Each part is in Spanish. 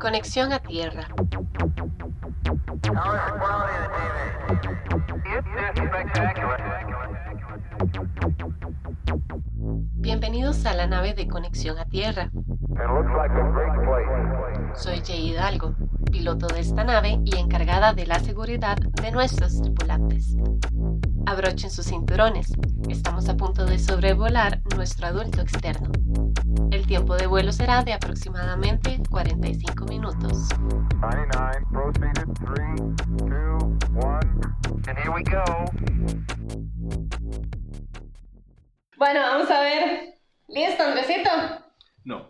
Conexión a tierra. Bienvenidos a la nave de Conexión a Tierra. Soy Jay Hidalgo, piloto de esta nave y encargada de la seguridad de nuestros tripulantes. Abrochen sus cinturones, estamos a punto de sobrevolar nuestro adulto externo. El tiempo de vuelo será de aproximadamente 45 minutos. 99, proceeded, 3, 2, 1, and here we go. Bueno, vamos a ver. ¿Listo, Andresito? No.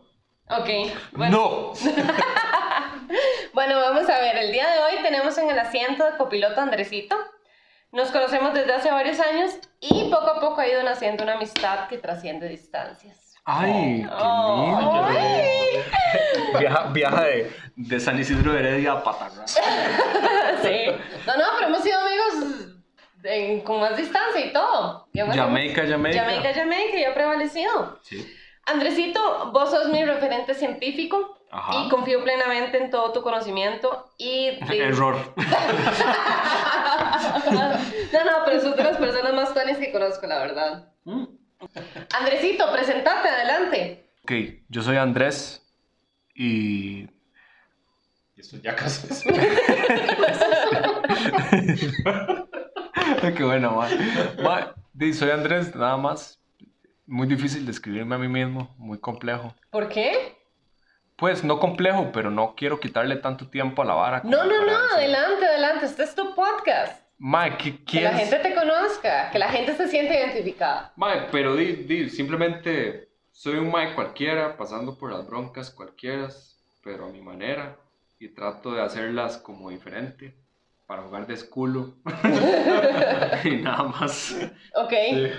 Ok. Bueno. ¡No! Bueno, vamos a ver. El día de hoy tenemos en el asiento de copiloto a Andresito. Nos conocemos desde hace varios años y poco a poco ha ido naciendo una amistad que trasciende distancias. ¡Ay, qué Oh, lindo! ay. Viaja, viaja de, de San Isidro de Heredia a Patarra. Sí. No, no, pero hemos sido amigos en- con más distancia y todo. Jamaica, Jamaica. Jamaica, Jamaica, y ha prevalecido. Sí. Andresito, vos sos mi referente científico Ajá. y confío plenamente en todo tu conocimiento y... de- Error. no, no, pero sos de las personas más tuanis que conozco, la verdad. Mm. Andresito, presentate, adelante. Ok, yo soy Andrés y... Y esto ya casi es. Qué bueno, ma. Ma, soy Andrés, nada más. Muy difícil describirme a mí mismo, muy complejo. ¿Por qué? Pues no complejo, pero no quiero quitarle tanto tiempo a la vara. No, no, no, decir, adelante, adelante. Este es tu podcast. Ma, ¿qué Que la gente te conozca, que la gente se siente identificada. Mae, pero di, di, simplemente soy un mae cualquiera, pasando por las broncas cualquiera, pero a mi manera, y trato de hacerlas como diferente, para jugar de esculo, y nada más. Ok. Sí.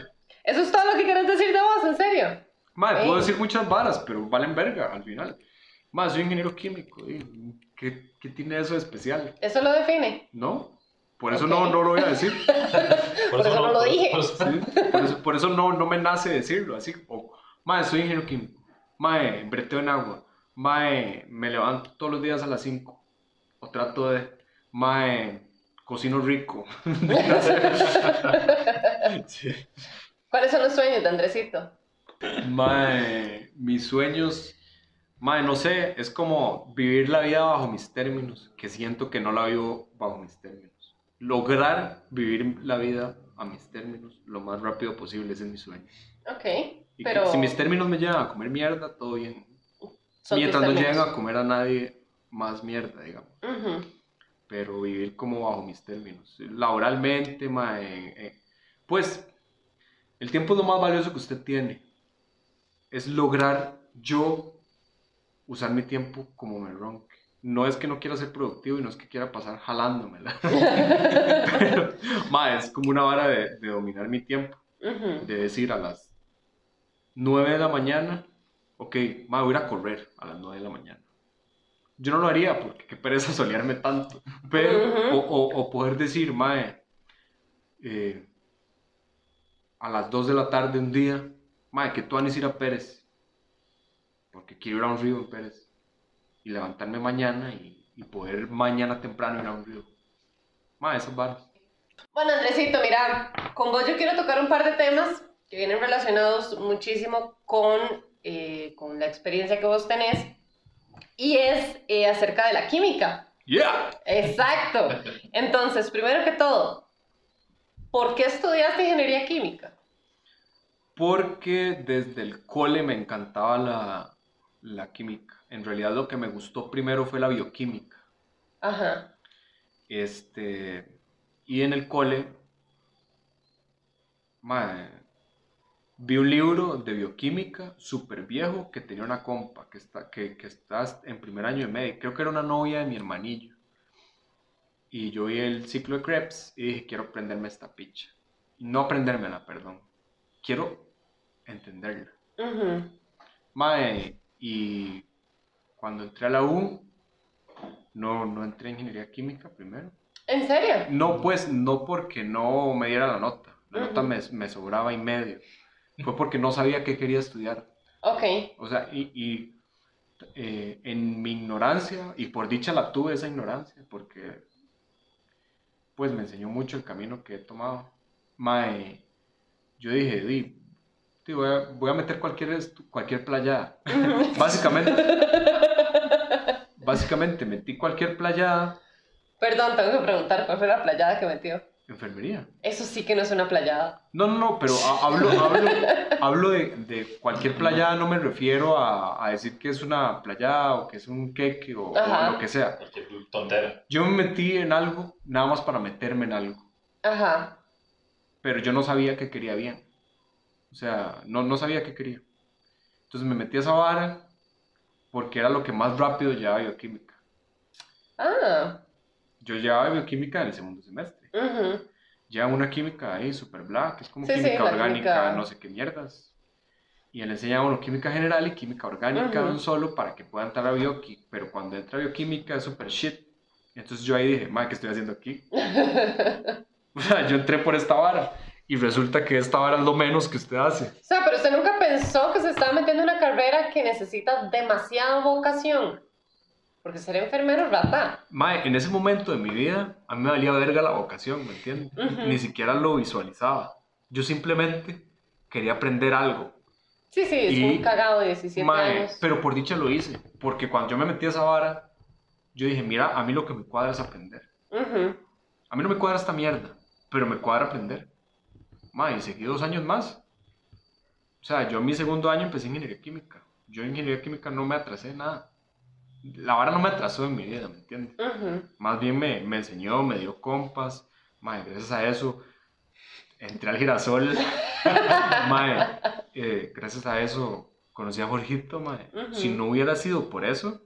Eso es todo lo que quieres decir de vos, en serio. Mae, puedo decir muchas varas, pero valen verga al final. Mae, soy ingeniero químico, ¿qué, qué tiene eso de especial? Eso lo define. ¿No? Por eso no, no lo voy a decir. Por eso no lo dije. por eso- Sí, por eso, por eso no, no me nace decirlo así. O, mae, soy ingeniero químico. Mae, breteo en agua. Mae, me levanto todos los días a las 5. O trato de. Mae, cocino rico. Sí. ¿Cuáles son los sueños de Andresito? Mae, mis sueños. Mae, no sé, es como vivir la vida bajo mis términos, que siento que no la vivo bajo mis términos. Lograr vivir la vida a mis términos lo más rápido posible, ese es mi sueño. Ok. Y que Pero si mis términos me llevan a comer mierda, todo bien. Mientras no lleguen a comer a nadie más mierda, digamos. Pero vivir como bajo mis términos. Laboralmente, mae, eh, pues el tiempo es lo más valioso que usted tiene. Es lograr yo usar mi tiempo como me ronque. No es que no quiera ser productivo y no es que quiera pasar jalándomela. Pero, mae, es como una vara de, de dominar mi tiempo de decir a las 9 de la mañana, ok, ma, voy a ir a correr a las 9 de la mañana. Yo no lo haría porque qué pereza solearme tanto, pero, o, o- o poder decir, mae, eh, a las 2 de la tarde un día, mae, que tú vas a ir a Pérez, porque quiero ir a un río en Pérez, y levantarme mañana y, y poder mañana temprano ir a un río. Esas varas. Bueno, Andresito, mira, con vos yo quiero tocar un par de temas que vienen relacionados muchísimo con, eh, con la experiencia que vos tenés y es eh, acerca de la química. ¡Yeah! Exacto. Entonces, primero que todo, ¿por qué estudiaste ingeniería química? Porque desde el cole me encantaba la, la química. En realidad lo que me gustó primero fue la bioquímica. Ajá. Este, y en el cole, mae, vi un libro de bioquímica súper viejo que tenía una compa que está, que, que está en primer año de medio. Creo que era una novia de mi hermanillo. Y yo vi el ciclo de Krebs y dije, quiero aprenderme esta picha. No aprendérmela, perdón. Quiero entenderla. Ujú. Mae, y cuando entré a la U, no, no entré en ingeniería química primero. ¿En serio? No, pues, no porque no me diera la nota. La nota me, me sobraba y medio. Fue porque no sabía qué quería estudiar. Ok. O sea, y, y eh, en mi ignorancia, y por dicha la tuve esa ignorancia, porque pues me enseñó mucho el camino que he tomado. Mae, yo dije, di, voy, a, voy a meter cualquier, cualquier playa. básicamente, básicamente metí cualquier playa, Perdón, tengo que preguntar cuál fue la playada que metió. enfermería. Eso sí que no es una playada. No, no, no, pero ha- hablo, hablo, hablo de, de cualquier playa, no me refiero a, a decir que es una playa o que es un queque o, lo que sea. Cualquier tontera. Yo me metí en algo nada más para meterme en algo, Ajá. pero yo no sabía que quería bien. O sea, no, no sabía qué quería. Entonces me metí a esa vara porque era lo que más rápido llevaba bioquímica. Ah. Yo llevaba bioquímica en el segundo semestre. ujú. Llevan una química ahí super black, es como Sí, sí, química la orgánica, química- no sé qué mierdas. Y él enseña a uno química general y química orgánica de Ujú. un solo para que pueda entrar a bioqui, pero cuando entra a bioquímica es super shit. Entonces yo ahí dije, madre, ¿qué estoy haciendo aquí? O sea, yo entré por esta vara y resulta que esta vara es lo menos que usted hace. O sea, pero usted nunca pensó que se estaba metiendo en una carrera que necesita demasiada vocación. Porque ser enfermero, rata. Mae, en ese momento de mi vida, a mí me valía verga la vocación, ¿me entiendes? Ujú. Ni siquiera lo visualizaba. Yo simplemente quería aprender algo. Sí, sí, es Y- un cagado de 17 Mae, años. pero por dicha lo hice, porque cuando yo me metí a esa vara, yo dije, mira, a mí lo que me cuadra es aprender. Ujú. A mí no me cuadra esta mierda, pero me cuadra aprender. Mae, y seguí dos años más. O sea, yo en mi segundo año empecé ingeniería química. Yo en ingeniería química no me atrasé nada. La vara no me atrasó en mi vida, ¿me entiendes? Ujú. Más bien me, me enseñó, me dio compas. Mae, gracias a eso entré al girasol. mae, eh, gracias a eso conocí a Jorgito, mae. Ujú. Si no hubiera sido por eso,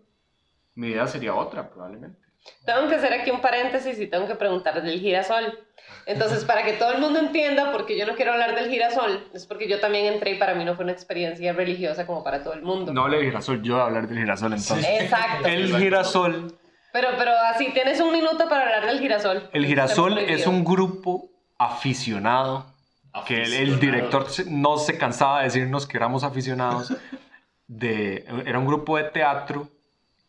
mi vida sería otra, probablemente. Tengo que hacer aquí un paréntesis y tengo que preguntar del girasol. Entonces, para que todo el mundo entienda, porque yo no quiero hablar del girasol, es porque yo también entré y para mí no fue una experiencia religiosa como para todo el mundo. No hable del girasol, yo voy a hablar del girasol entonces. Exacto. El girasol, Pero, pero así, tienes un minuto para hablar del girasol. el girasol es un grupo aficionado que el, el Aficionado. director no se cansaba de decirnos que éramos aficionados. De, era un grupo de teatro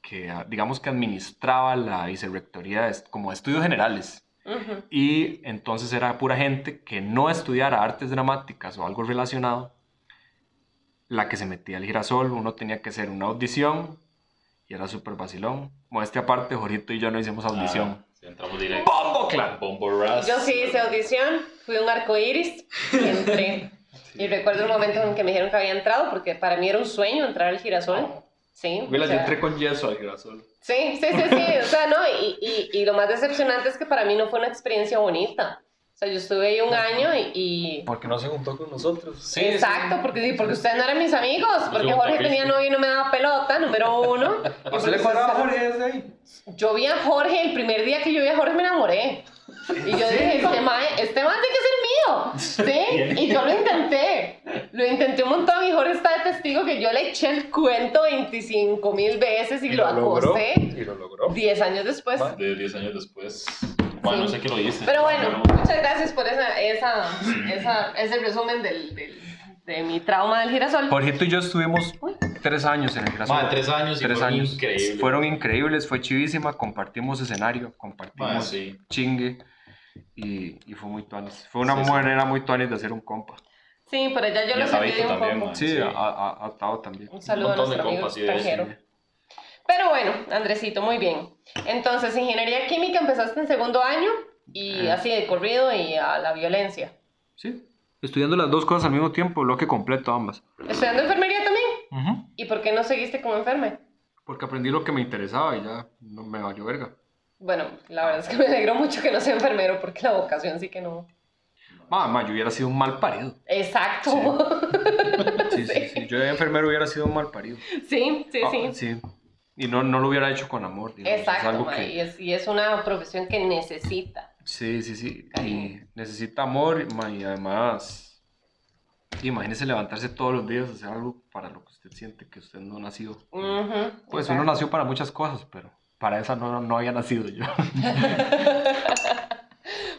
que, ah, digamos, que administraba la vicerrectoría como estudios generales. Y entonces era pura gente que no estudiara artes dramáticas o algo relacionado, la que se metía al girasol. Uno tenía que hacer una audición y era súper vacilón. Modestia aparte, Jorito y yo no hicimos audición. Ah, sí, entramos directo. ¡Bombo clan! Bombo Ras. Yo sí hice audición, fui un arco iris y entré. Y recuerdo un momento en que me dijeron que había entrado, porque para mí era un sueño entrar al girasol. Sí. o Willa, yo sea, entré con yeso al girasol. Sí, sí, sí, sí, o sea, no, y, y, y lo más decepcionante es que para mí no fue una experiencia bonita. O sea, yo estuve ahí un año y... y- Porque no se juntó con nosotros. Sí, Exacto, porque sí, porque ustedes no eran mis amigos, porque Jorge tenía novio y no me daba pelota, número uno. Y porque ustedes- desde ahí? Yo vi a Jorge, el primer día que yo vi a Jorge me enamoré. Y yo dije, este mae, este mae tiene que ser mío. Sí, y yo lo intenté. Lo intenté un montón y Jorge está de testigo que yo le eché el cuento 25 mil veces y, lo, acosé Y lo logró. 10 años después. De 10 años después. Bueno, no sé qué lo hice. Pero bueno, muchas gracias por esa, esa, esa, ese resumen del, del- de mi trauma del girasol. Jorgito y yo estuvimos Uy. tres años en el girasol. Madre, tres años y Tres fueron años. increíbles. Fueron increíbles, fue chivísima, compartimos escenario, compartimos Madre, sí. chingue y, y fue muy tuanis. Fue una Sí, sí. manera muy tuanis de hacer un compa. Sí, por allá yo Y lo a sentí un también, poco. man. Sí, Sí. A, a, a Tao también. Un saludo Un a nuestro amigo sí, extranjero. Pero bueno, Andresito, muy bien. Entonces, ingeniería química empezaste en segundo año y Eh. así de corrido y a la violencia. Sí. Estudiando las dos cosas al mismo tiempo, bloque completo ambas. ¿Estudiando enfermería también? ¿Y por qué no seguiste como enferme? Porque aprendí lo que me interesaba y ya no me valió verga. Bueno, la verdad es que me alegro mucho que no sea enfermero porque la vocación sí que no. Mamá, yo hubiera sido un mal parido. Exacto. Sí, sí, sí. Yo de enfermero hubiera sido un mal parido. Sí, sí, Ah, sí. sí. Y no, no lo hubiera hecho con amor. digamos. Es Exacto, algo ma, que- y, es, y es una profesión que necesita. Sí, sí, sí. Y necesita amor y además, imagínese levantarse todos los días a hacer algo para lo que usted siente que usted no nació. Ujú, Pues exacto. uno nació para muchas cosas, pero para esa no, no había nacido yo.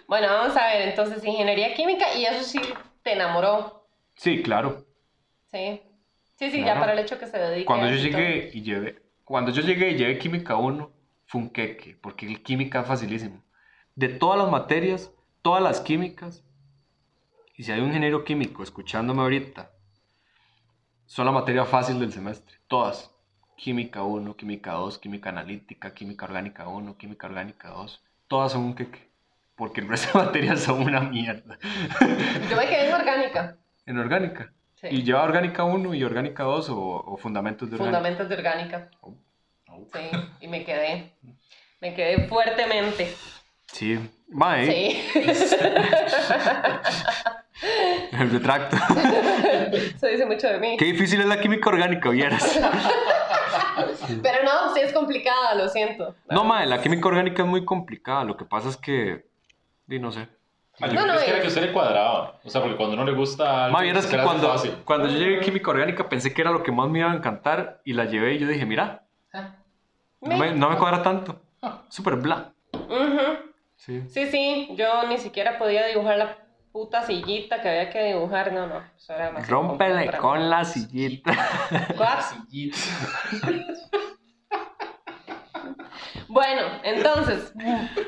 Bueno, vamos a ver, entonces ingeniería química y eso sí te enamoró. Sí, claro. Sí. Sí, sí, ya para el hecho que se dedique Cuando yo todo. llegué y llevé, cuando yo llegué y llevé química 1, fue un queque, porque el química es facilísimo. De todas las materias, todas las químicas, y si hay un ingeniero químico escuchándome ahorita, son la materia fácil del semestre, todas. Química 1, química 2, química analítica, química orgánica 1, química orgánica 2, todas son un queque, porque el resto de materias son una mierda. Yo me quedé en orgánica. En orgánica. Sí. ¿Y lleva orgánica 1 y orgánica 2 o, o fundamentos de orgánica? Fundamentos de orgánica. Oh. Sí, y me quedé. Me quedé fuertemente. Sí. Mae, Sí. el retracto. Eso dice mucho de mí. Qué difícil es la química orgánica, vieras. Pero no, sí es complicada, lo siento. No, mae, la química orgánica es muy complicada. Lo que pasa es que. Di, no sé. Ah, No, no, pensé que era es- que usted le cuadraba. O sea, porque cuando no le gusta algo, Mae, vieras que se cuando, cuando yo llegué a química orgánica pensé que era lo que más me iba a encantar y la llevé y yo dije, mira, no me, no me cuadra tanto. Súper bla. Ujú. Sí. Sí, sí, yo ni siquiera podía dibujar la puta sillita que había que dibujar. No, no, eso era demasiado Rómpele con la sillita. What? Bueno, entonces,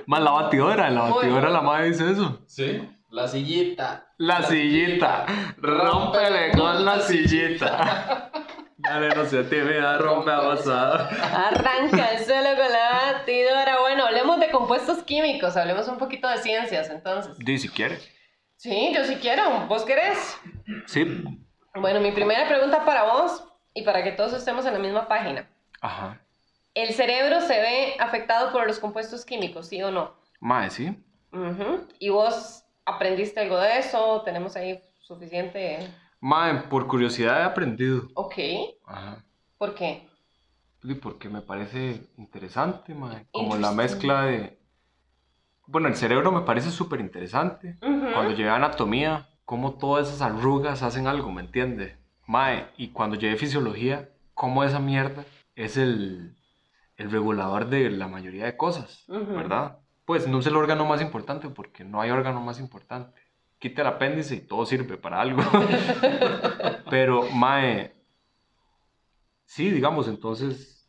Más la batidora, la batidora bueno. la madre dice eso. Sí, la sillita. La sillita. Rómpele con la sillita. Dale, no se te vea, rompe avanzada. arranca el suelo con la batidora. Bueno, hablemos de compuestos químicos, hablemos un poquito de ciencias, entonces. Di si quieres. Sí, yo sí quiero. ¿Vos querés? Sí. Bueno, mi primera pregunta para vos y para que todos estemos en la misma página. Ajá. ¿El cerebro se ve afectado por los compuestos químicos, sí o no? Mae, sí. Ujú. ¿Y vos aprendiste algo de eso? ¿Tenemos ahí suficiente? Mae, por curiosidad he aprendido. Ok. Ajá. ¿Por qué? Porque me parece interesante, mae. Como la mezcla de... Bueno, el cerebro me parece súper interesante. Cuando llevé anatomía, cómo todas esas arrugas hacen algo, ¿me entiende? Mae, y cuando llevé fisiología, cómo esa mierda es el, el regulador de la mayoría de cosas. ¿verdad? Pues no es el órgano más importante porque no hay órgano más importante. Quita el apéndice y todo sirve para algo. Pero, mae, sí, digamos, entonces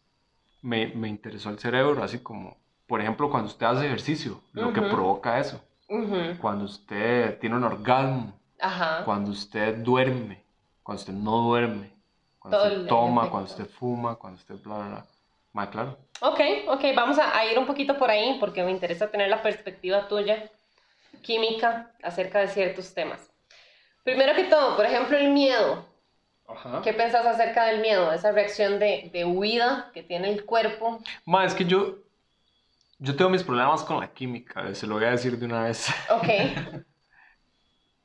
me, me interesó el cerebro, así como, por ejemplo, cuando usted hace ejercicio, lo que provoca eso Ujú. cuando usted tiene un orgasmo, Ajá. cuando usted duerme, cuando usted no duerme, cuando Todo usted toma, cuando usted fuma, cuando usted bla, bla, bla. Ma, claro. Ok, ok, vamos a, a ir un poquito por ahí porque me interesa tener la perspectiva tuya, química, acerca de ciertos temas. Primero que todo, por ejemplo, el miedo. Ajá. ¿Qué pensás acerca del miedo? Esa reacción de, de huida que tiene el cuerpo. Ma, es que yo, yo tengo mis problemas con la química, eh, se lo voy a decir de una vez. Ok,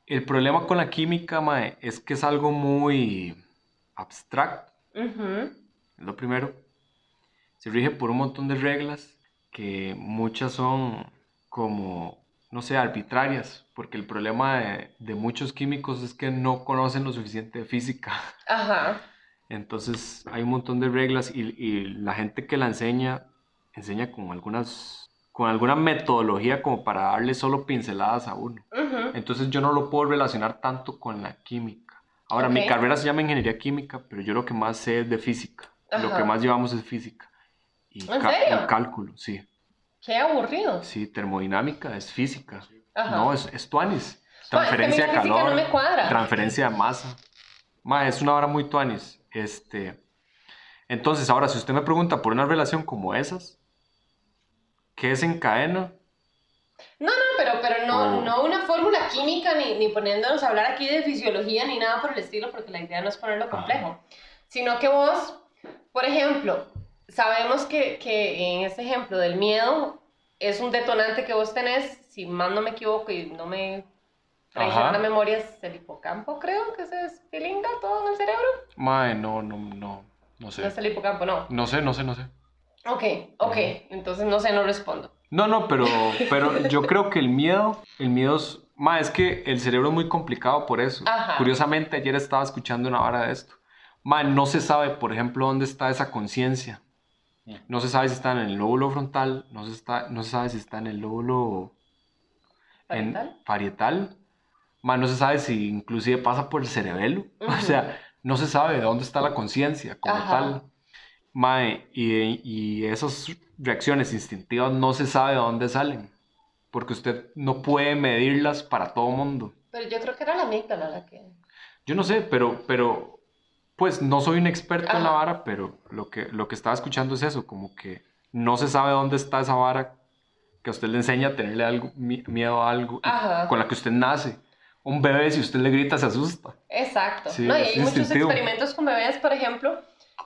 El problema con la química, ma, es que es algo muy abstracto, Ujú. es lo primero. Se rige por un montón de reglas que muchas son como, no sé, arbitrarias, porque el problema de, de muchos químicos es que no conocen lo suficiente de física. Ajá. Entonces hay un montón de reglas y, y la gente que la enseña, enseña con algunas, con alguna metodología como para darle solo pinceladas a uno. Entonces yo no lo puedo relacionar tanto con la química. Ahora, mi carrera se llama ingeniería química, pero yo lo que más sé es de física. Lo que más llevamos es física. Y, ¿En ca- serio? y cálculo, sí. Qué aburrido. Sí, termodinámica es física. Ajá. No, es, es tuanis. Es Transferencia de calor. no me. Transferencia de masa. Ma, es una hora muy tuanis. Este, entonces, ahora, si usted me pregunta por una relación como esas, ¿qué desencadena? No, no, pero, pero no, Oh. no una fórmula química ni, ni poniéndonos a hablar aquí de fisiología ni nada por el estilo, porque la idea no es ponerlo complejo, sino que vos, por ejemplo, sabemos que, que en este ejemplo del miedo es un detonante que vos tenés, si más no me equivoco y no me traiciona la memoria, es el hipocampo, creo que se despilinga todo en el cerebro. Ma, no, no, no, no No sé. es el hipocampo, no. No sé, no sé, no sé. Ok, ok, entonces no sé, no respondo. No, no, pero, pero yo creo que el miedo, el miedo es, ma, es que el cerebro es muy complicado por eso. Ajá. Curiosamente, ayer estaba escuchando una vara de esto. Ma, no se sabe, por ejemplo, dónde está esa conciencia. No se sabe si está en el lóbulo frontal, no se, está, no se sabe si está en el lóbulo en- ¿Parietal? Ma, no se sabe si inclusive pasa por el cerebelo. O Ujú. sea, no se sabe de dónde está la conciencia como Ajá. tal. Mae, y, y esas reacciones instintivas no se sabe de dónde salen. Porque usted no puede medirlas para todo mundo. Pero yo creo que era la amígdala la que... Yo no sé, pero, pero pues no soy un experto en la vara, pero lo que, lo que estaba escuchando es eso, como que no se sabe dónde está esa vara que a usted le enseña a tenerle algo, mi- miedo a algo Ajá. con la que usted nace. Un bebé, si usted le grita, se asusta. Exacto. Sí, no, y hay muchos experimentos con bebés, por ejemplo,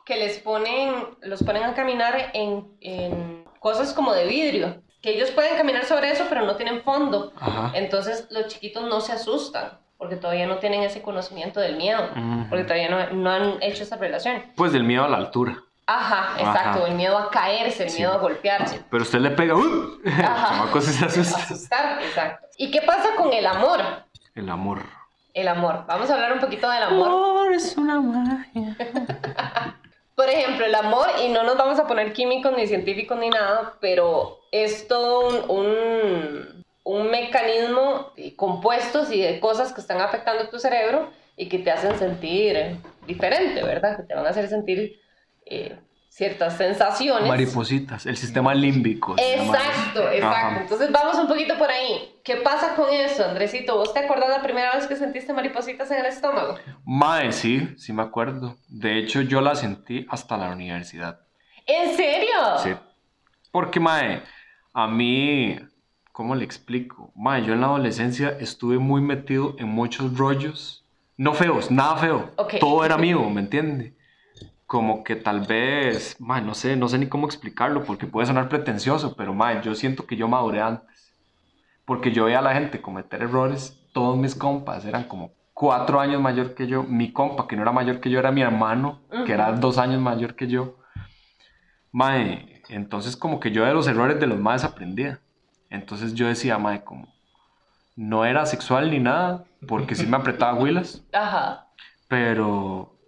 que les ponen, los ponen a caminar en, en cosas como de vidrio, que ellos pueden caminar sobre eso, pero no tienen fondo. Ajá. Entonces los chiquitos no se asustan, porque todavía no tienen ese conocimiento del miedo, porque todavía no, no han hecho esa relación. Pues del miedo a la altura. Ajá, exacto, Ajá. el miedo a caerse, el Sí. miedo a golpearse. Pero usted le pega, ¡uh! El Ajá. se asusta. Asustar, exacto. ¿Y qué pasa con el amor? El amor. El amor. Vamos a hablar un poquito del amor. es una magia. Por ejemplo, el amor, y no nos vamos a poner químicos ni científicos ni nada, pero es todo un, un, un mecanismo de compuestos y de cosas que están afectando tu cerebro y que te hacen sentir diferente, ¿verdad? Que te van a hacer sentir eh, ciertas sensaciones. Maripositas, el sistema límbico. Exacto, exacto. Ajá. Entonces vamos un poquito por ahí. ¿Qué pasa con eso, Andresito? ¿Vos te acordás la primera vez que sentiste maripositas en el estómago? Mae, sí, sí me acuerdo. De hecho, yo la sentí hasta la universidad. ¿En serio? Sí. Porque, mae, a mí, ¿cómo le explico? Mae, yo en la adolescencia estuve muy metido en muchos rollos. No feos, nada feo. Ok. Todo era mío, ¿me entiende? Como que tal vez, mae, no sé, no sé ni cómo explicarlo porque puede sonar pretencioso, pero, mae, yo siento que yo maduré antes. Porque yo veía a la gente cometer errores, todos mis compas eran como cuatro años mayor que yo. Mi compa, que no era mayor que yo, era mi hermano, que era dos años mayor que yo. Mae, entonces como que yo de los errores de los maes aprendía. Entonces yo decía, mae, como no era sexual ni nada, porque sí me apretaba huilas, Ajá. pero,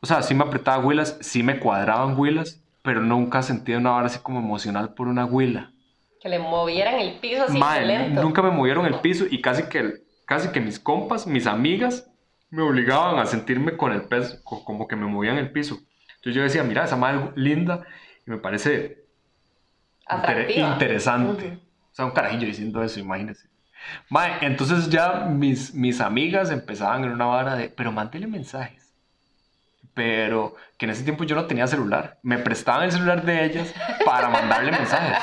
o sea, sí me apretaba huilas, sí me cuadraban huilas, pero nunca sentía una vara así como emocional por una huila. Que le movieran el piso así Mae, violento. nunca me movieron el piso y casi que, casi que mis compas, mis amigas, me obligaban a sentirme con el peso, co- como que me movían el piso. Entonces yo decía, mira, esa madre es linda y me parece inter- interesante. O sea, un carajillo diciendo eso, imagínense. Mae, entonces ya mis, mis amigas empezaban en una vara de, pero mándele mensajes. Pero que en ese tiempo yo no tenía celular. Me prestaban el celular de ellas para mandarle mensajes.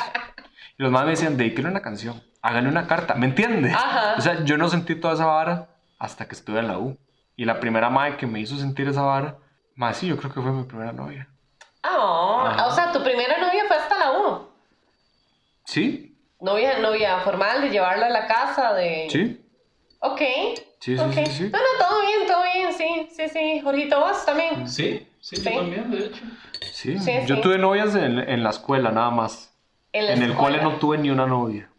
Y los más me decían, dedíquele una canción, hágale una carta, ¿me entiende? Ajá. O sea, yo no sentí toda esa vara hasta que estuve en la U. Y la primera madre que me hizo sentir esa vara, más sí, yo creo que fue mi primera novia. Ah, Ajá. o sea, tu primera novia fue hasta la 1. ¿Sí? Novia, novia formal, de llevarla a la casa, de... ¿Sí? Ok. Sí, sí, ok. sí, sí. No, no, todo bien, todo bien, sí, sí, sí. Jorgito, vos también. Sí, sí, Sí. yo también, de hecho. Sí, Sí, yo sí. tuve novias en, en la escuela nada más. la En el cole no tuve ni una novia.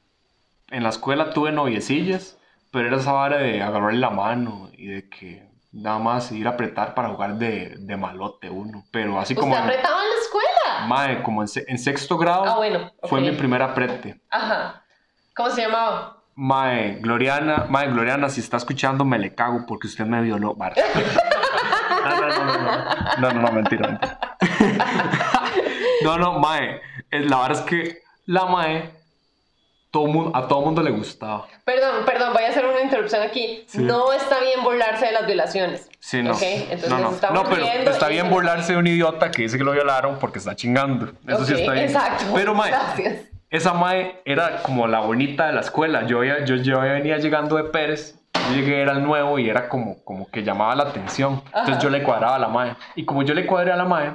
En la escuela tuve noviecillas, pero era esa vara de agarrarle la mano y de que nada más ir a apretar para jugar de, de malote uno. Pero así como, ¿Usted en, apretaba en la escuela? Mae, como en, se- en sexto grado Ah, bueno. fue mi primer aprete. Ajá. ¿Cómo se llamaba? Mae, Gloriana, Mae, Gloriana, si está escuchando me le cago porque usted me violó. No, no, no, no, no, no, no, mentira, mentira. No, no, Mae, eh, la verdad es que la Mae, todo a todo mundo le gustaba. Perdón, perdón, voy a hacer una interrupción aquí. Sí. No está bien burlarse de las violaciones. Sí, no. Ok, entonces no, no. estamos No, pero está bien burlarse de un idiota que dice que lo violaron porque está chingando. Eso sí Ok, está bien. Exacto. Pero, Mae, Gracias. esa Mae era como la bonita de la escuela. Yo, yo, yo venía llegando de Pérez. Yo llegué, era el nuevo y era como, como que llamaba la atención. Entonces Ajá. yo le cuadraba a la Mae. Y como yo le cuadré a la Mae,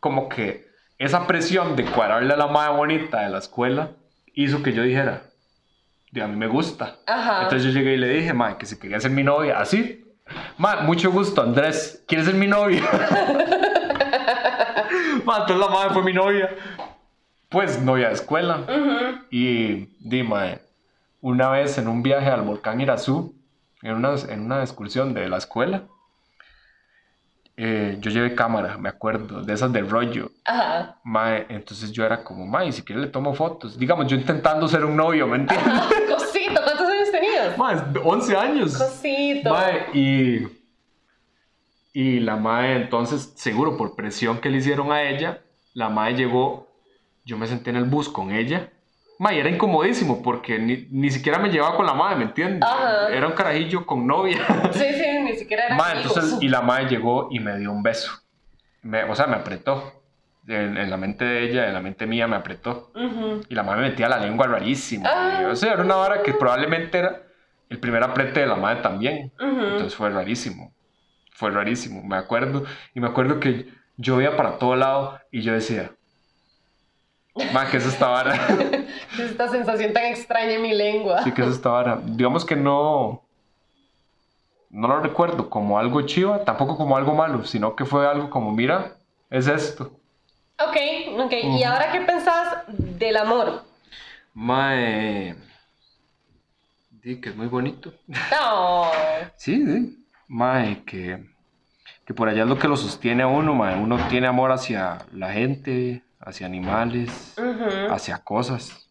como que esa presión de cuadrarle a la Mae bonita de la escuela hizo que yo dijera, "Di, a mí me gusta. Ajá. Entonces yo llegué y le dije, Mae, que si quería ser mi novia, así. Mae, mucho gusto, Andrés. ¿Quieres ser mi novia? Mae, entonces la Mae fue mi novia. Pues novia de escuela. Ujú. Y dime, una vez en un viaje al volcán Irazú, en una, en una excursión de la escuela, eh, yo llevé cámara, me acuerdo, de esas de rollo. Ajá. Mae, entonces yo era como, mae, si quiere le tomo fotos. Digamos, yo intentando ser un novio, ¿me entiendes? Cosito, ¿cuántos años tenías? Mae, 11 años. Cosito. Mae, y, Y la madre, entonces, seguro por presión que le hicieron a ella, la madre llegó, yo me senté en el bus con ella. Mae, era incomodísimo porque ni, ni siquiera me llevaba con la madre, ¿me entiendes? Ajá. Era un carajillo con novia. Sí, sí, ni siquiera era Mae, amigos. entonces, y la madre llegó y me dio un beso. Me- o sea, me apretó. En, en la mente de ella, en la mente mía, me apretó. Ujú. Y la madre me metía la lengua rarísima. Ah. Y, o sea, era una vara que probablemente era el primer aprete de la madre también. Ujú. Entonces fue rarísimo. Fue rarísimo. Me acuerdo. Y me acuerdo que yo veía para todo lado y yo decía, ma, ¿qué es esta vara? Esta sensación tan extraña en mi lengua. sí, ¿qué es esta vara? Digamos que no. No lo recuerdo como algo chiva, tampoco como algo malo, sino que fue algo como, mira, es esto. Ok, ok. ¿Y ahora qué pensás del amor? Mae. Di que es muy bonito. No. Sí, sí. Mae, que, que por allá es lo que lo sostiene a uno, mae. Uno tiene amor hacia la gente, hacia animales, hacia cosas.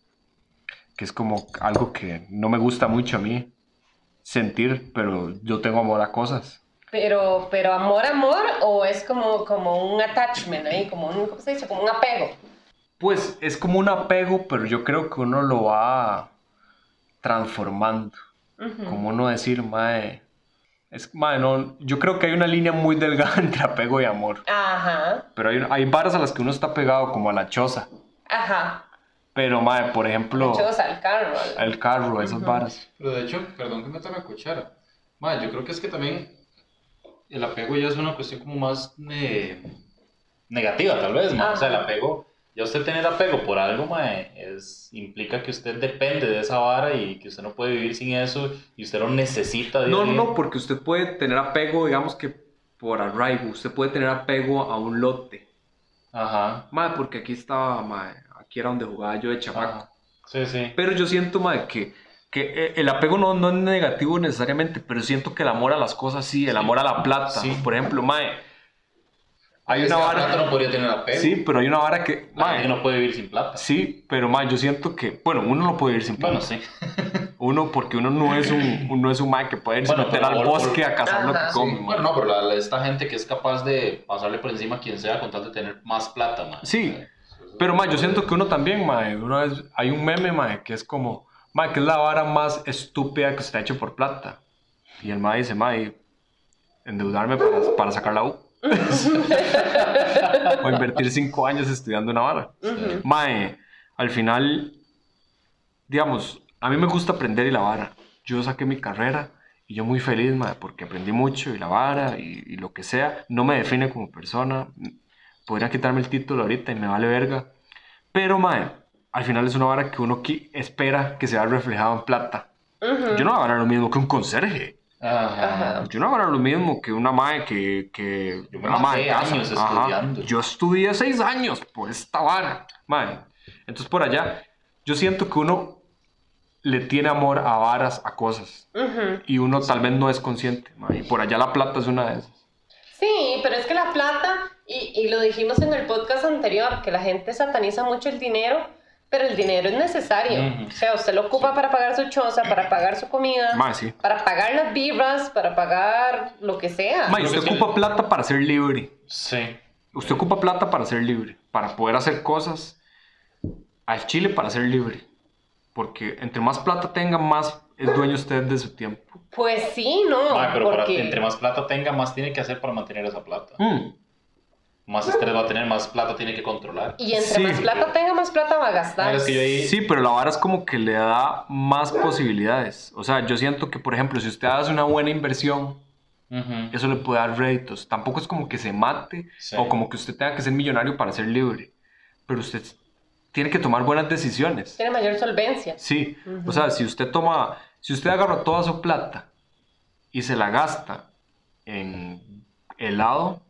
Que es como algo que no me gusta mucho a mí sentir, pero yo tengo amor a cosas. Pero, pero amor, amor, o es como, como un attachment ahí, como un, ¿cómo se dice? Como un apego. Pues es como un apego, pero yo creo que uno lo va transformando. Como uno decir, mae. Es, mae, no, yo creo que hay una línea muy delgada entre apego y amor. Ajá, Pero hay, hay varas a las que uno está pegado, como a la choza. ajá. Pero, mae, por ejemplo, Choza, el carro. el carro, esas varas. Pero de hecho, perdón que meta la cuchara. Ma, yo creo que es que también el apego ya es una cuestión como más eh, negativa, tal vez, ma. O sea, el apego, ya usted tener apego por algo, ma, es, implica que usted depende de esa vara y que usted no puede vivir sin eso y usted lo necesita. No, no, no, porque usted puede tener apego, digamos que por arraigo. Usted puede tener apego a un lote. Ajá. Mae, porque aquí estaba, mae, aquí era donde jugaba yo de chamaco. Ajá. Sí, sí. Pero yo siento, mae, que, que eh, el apego no, no es negativo necesariamente, pero siento que el amor a las cosas sí, el Sí. amor a la plata. Sí. Por ejemplo, mae, hay una que vara... plata no podría tener apego. Sí, pero hay una vara que... La mae, gente no puede vivir sin plata. Sí, pero mae, yo siento que, bueno, uno no puede ir sin plata. Bueno, sí. Uno, porque uno no es un, uno es un mae que puede irse a Bueno, meter al por- bosque a cazar lo que come, Sí, mae. Bueno, no, pero la- la- esta gente que es capaz de pasarle por encima a quien sea con tal de tener más plata, man. Sí, pero mae, yo siento que uno también, mae, una vez, hay un meme, mae, que es como, mae, que es la vara más estúpida que se ha hecho por plata. Y el mae dice, mae, endeudarme para, para sacar la U. o invertir cinco años estudiando una vara. Ujú. Mae, al final, digamos, a mí me gusta aprender y la vara. Yo saqué mi carrera y yo muy feliz, mae, porque aprendí mucho y la vara y, y lo que sea. No me define como persona. Podría quitarme el título ahorita y me vale verga. Pero, mae, al final es una vara que uno espera que sea reflejado en plata. Ujú. Yo no voy a ganar lo mismo que un conserje. Ajá. Yo no voy a ganar lo mismo que una mae que... que Yo me una casa. años Ajá. estudiando. Yo estudié seis años por esta vara. Mae. Entonces, por allá, yo siento que uno le tiene amor a varas, a cosas. Y uno tal vez no es consciente. Y por allá la plata es una de esas. Sí, pero es que la plata, y, y lo dijimos en el podcast anterior, que la gente sataniza mucho el dinero, pero el dinero es necesario. O sea, usted lo ocupa para pagar su choza, para pagar su comida, sí. para pagar las vibras, para pagar lo que sea. Creo usted ocupa plata para ser libre. Sí. Usted ocupa plata para ser libre. Para poder hacer cosas al chile para ser libre. Porque entre más plata tenga, más es dueño usted de su tiempo. Pues sí, no, Ma, pero para- entre más plata tenga, más tiene que hacer para mantener esa plata. Mm. Más estrés va a tener, más plata tiene que controlar. Y entre Sí. más plata tenga, más plata va a gastar. Es que yo ahí- Sí, pero la vara es como que le da más posibilidades. O sea, yo siento que, por ejemplo, si usted hace una buena inversión, eso le puede dar réditos. Tampoco es como que se mate Sí. o como que usted tenga que ser millonario para ser libre. Pero usted tiene que tomar buenas decisiones. Tiene mayor solvencia. Sí, o sea, si usted toma, si usted agarra toda su plata y se la gasta en helado,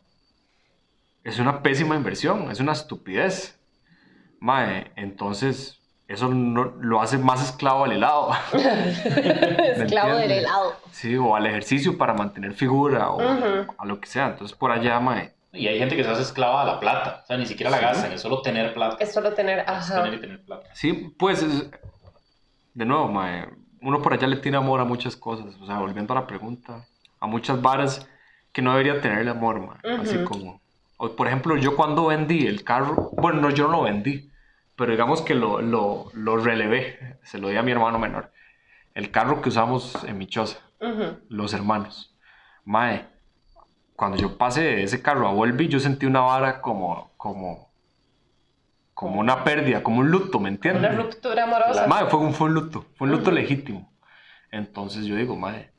es una pésima inversión, es una estupidez. Mae, entonces eso no- lo hace más esclavo al helado. Esclavo del helado. Sí, o al ejercicio para mantener figura o a lo que sea. Entonces por allá, mae. Y hay gente que se hace esclava a la plata. O sea, ni siquiera la gastan, es solo tener plata. Es solo tener... Es Ajá. tener y tener plata. Sí, pues es- de nuevo, mae, uno por allá le tiene amor a muchas cosas. O sea, volviendo a la pregunta, a muchas varas que no debería tener amor, ma. Así como... o, por ejemplo, yo cuando vendí el carro, bueno, no, yo no lo vendí, pero digamos que lo, lo, lo relevé, se lo di a mi hermano menor. El carro que usamos en mi choza, los hermanos. Mae, cuando yo pasé ese carro a Volvi, yo sentí una vara como, como, como una pérdida, como un luto, ¿me entiendes? Una ruptura amorosa. Mae, fue un, fue un luto, fue un luto legítimo. Entonces yo digo, mae,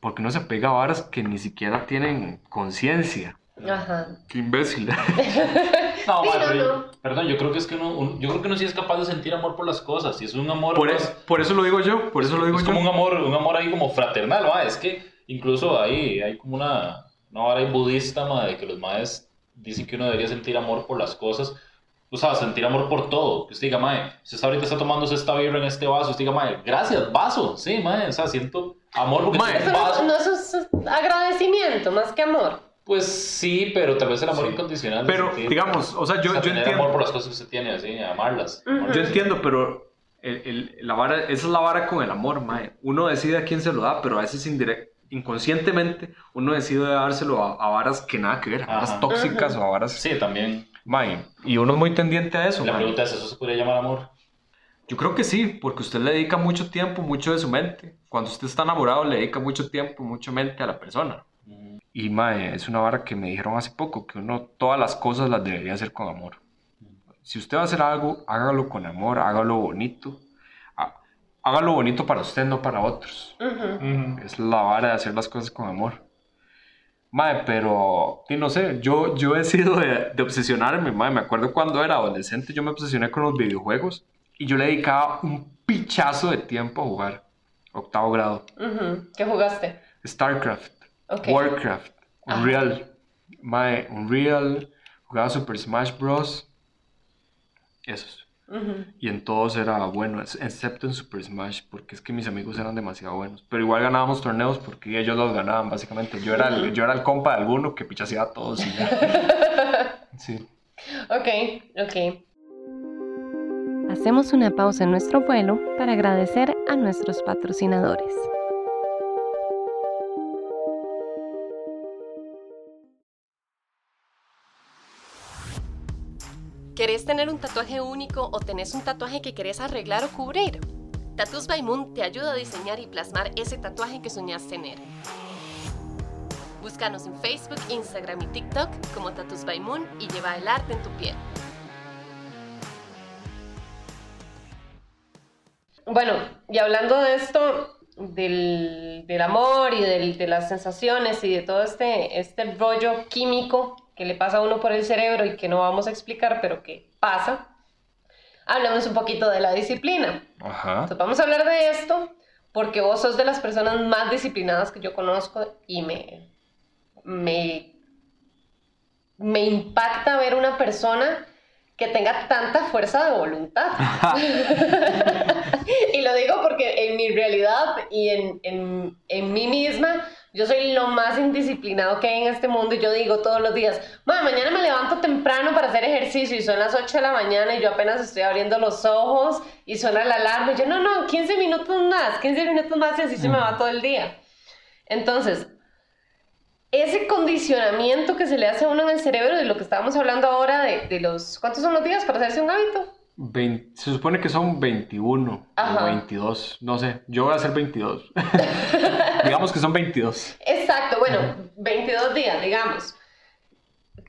¿por qué no se pega a varas que ni siquiera tienen conciencia? Ajá. Qué imbécil. No, Sí, ma, no, no. perdón, yo creo que es que uno, un- yo creo que uno sí es capaz de sentir amor por las cosas. Y es un amor. Por, más- es- por eso lo digo yo, por eso lo digo es yo. como un amor, un amor ahí como fraternal, ma. Es que incluso ahí hay como una, una vara ahí budista, ma, de que los maes dicen que uno debería sentir amor por las cosas. O sea, sentir amor por todo. Que usted diga, mae, usted ahorita está tomándose esta birra en este vaso. Usted diga, mae, gracias, vaso. Sí, mae, o sea, siento amor porque Mae. un no, vaso. no, eso es agradecimiento más que amor. Pues sí, pero tal vez el amor Sí. incondicional. Pero, sentir- digamos, o sea, yo, o sea, yo tener entiendo. amor por las cosas que usted tiene, así, amarlas. Yo entiendo, pero el, el- la vara, esa es la vara con el amor, mae. Uno decide a quién se lo da, pero a veces indirect, inconscientemente uno decide dárselo a, a varas que nada que ver, a varas Ajá. tóxicas o a varas... Sí, también. Mae, y uno es muy tendiente a eso, La mae. pregunta es, ¿eso se podría llamar amor? Yo creo que sí, porque usted le dedica mucho tiempo, mucho de su mente. Cuando usted está enamorado, le dedica mucho tiempo, mucha mente a la persona. Y mae, es una vara que me dijeron hace poco, que uno todas las cosas las debería hacer con amor. Si usted va a hacer algo, hágalo con amor, hágalo bonito. Há- Hágalo bonito para usted, no para otros. Ujú. Es la vara de hacer las cosas con amor. Mae, pero, sí, no sé, yo, yo he sido de, de obsesionarme, mae. Me acuerdo cuando era adolescente, yo me obsesioné con los videojuegos y yo le dedicaba un pichazo de tiempo a jugar. Octavo grado. Ujú. ¿Qué jugaste? StarCraft, Warcraft, Ajá. Unreal. Mae, Unreal, jugaba Super Smash Bros. Esos. Y en todos era bueno, ex- excepto en Super Smash, porque es que mis amigos eran demasiado buenos. Pero igual ganábamos torneos porque ellos los ganaban, básicamente. Yo era el, yo era el compa de alguno que pichaseaba a todos y ya. Sí. Ok, ok. Hacemos una pausa en nuestro vuelo para agradecer a nuestros patrocinadores. Tener un tatuaje único o tenés un tatuaje que querés arreglar o cubrir? Tattoos by Moon te ayuda a diseñar y plasmar ese tatuaje que soñás tener. Búscanos en Facebook, Instagram y TikTok como Tattoos by Moon y lleva el arte en tu piel. Bueno, y hablando de esto, del, amor y de las sensaciones y de todo este, este rollo químico que le pasa a uno por el cerebro y que no vamos a explicar, pero que pasa, hablamos un poquito de la disciplina. Ajá. Entonces vamos a hablar de esto porque vos sos de las personas más disciplinadas que yo conozco y me, me, me impacta ver una persona que tenga tanta fuerza de voluntad. y lo digo porque en mi realidad y en, en, en mí misma, yo soy lo más indisciplinado que hay en este mundo y yo digo todos los días, "Ma, mañana me levanto temprano para hacer ejercicio y son las 8 de la mañana y yo apenas estoy abriendo los ojos y suena la alarma y yo, no, no, 15 minutos más, 15 minutos más y así se me va todo el día. Entonces, ese condicionamiento que se le hace a uno en el cerebro de lo que estábamos hablando ahora de, de los... ¿Cuántos son los días para hacerse un hábito? Vein- se supone que son 21 Ajá. o 22, no sé, yo voy a hacer 22. Digamos que son 22. Exacto, bueno, 22 días, digamos.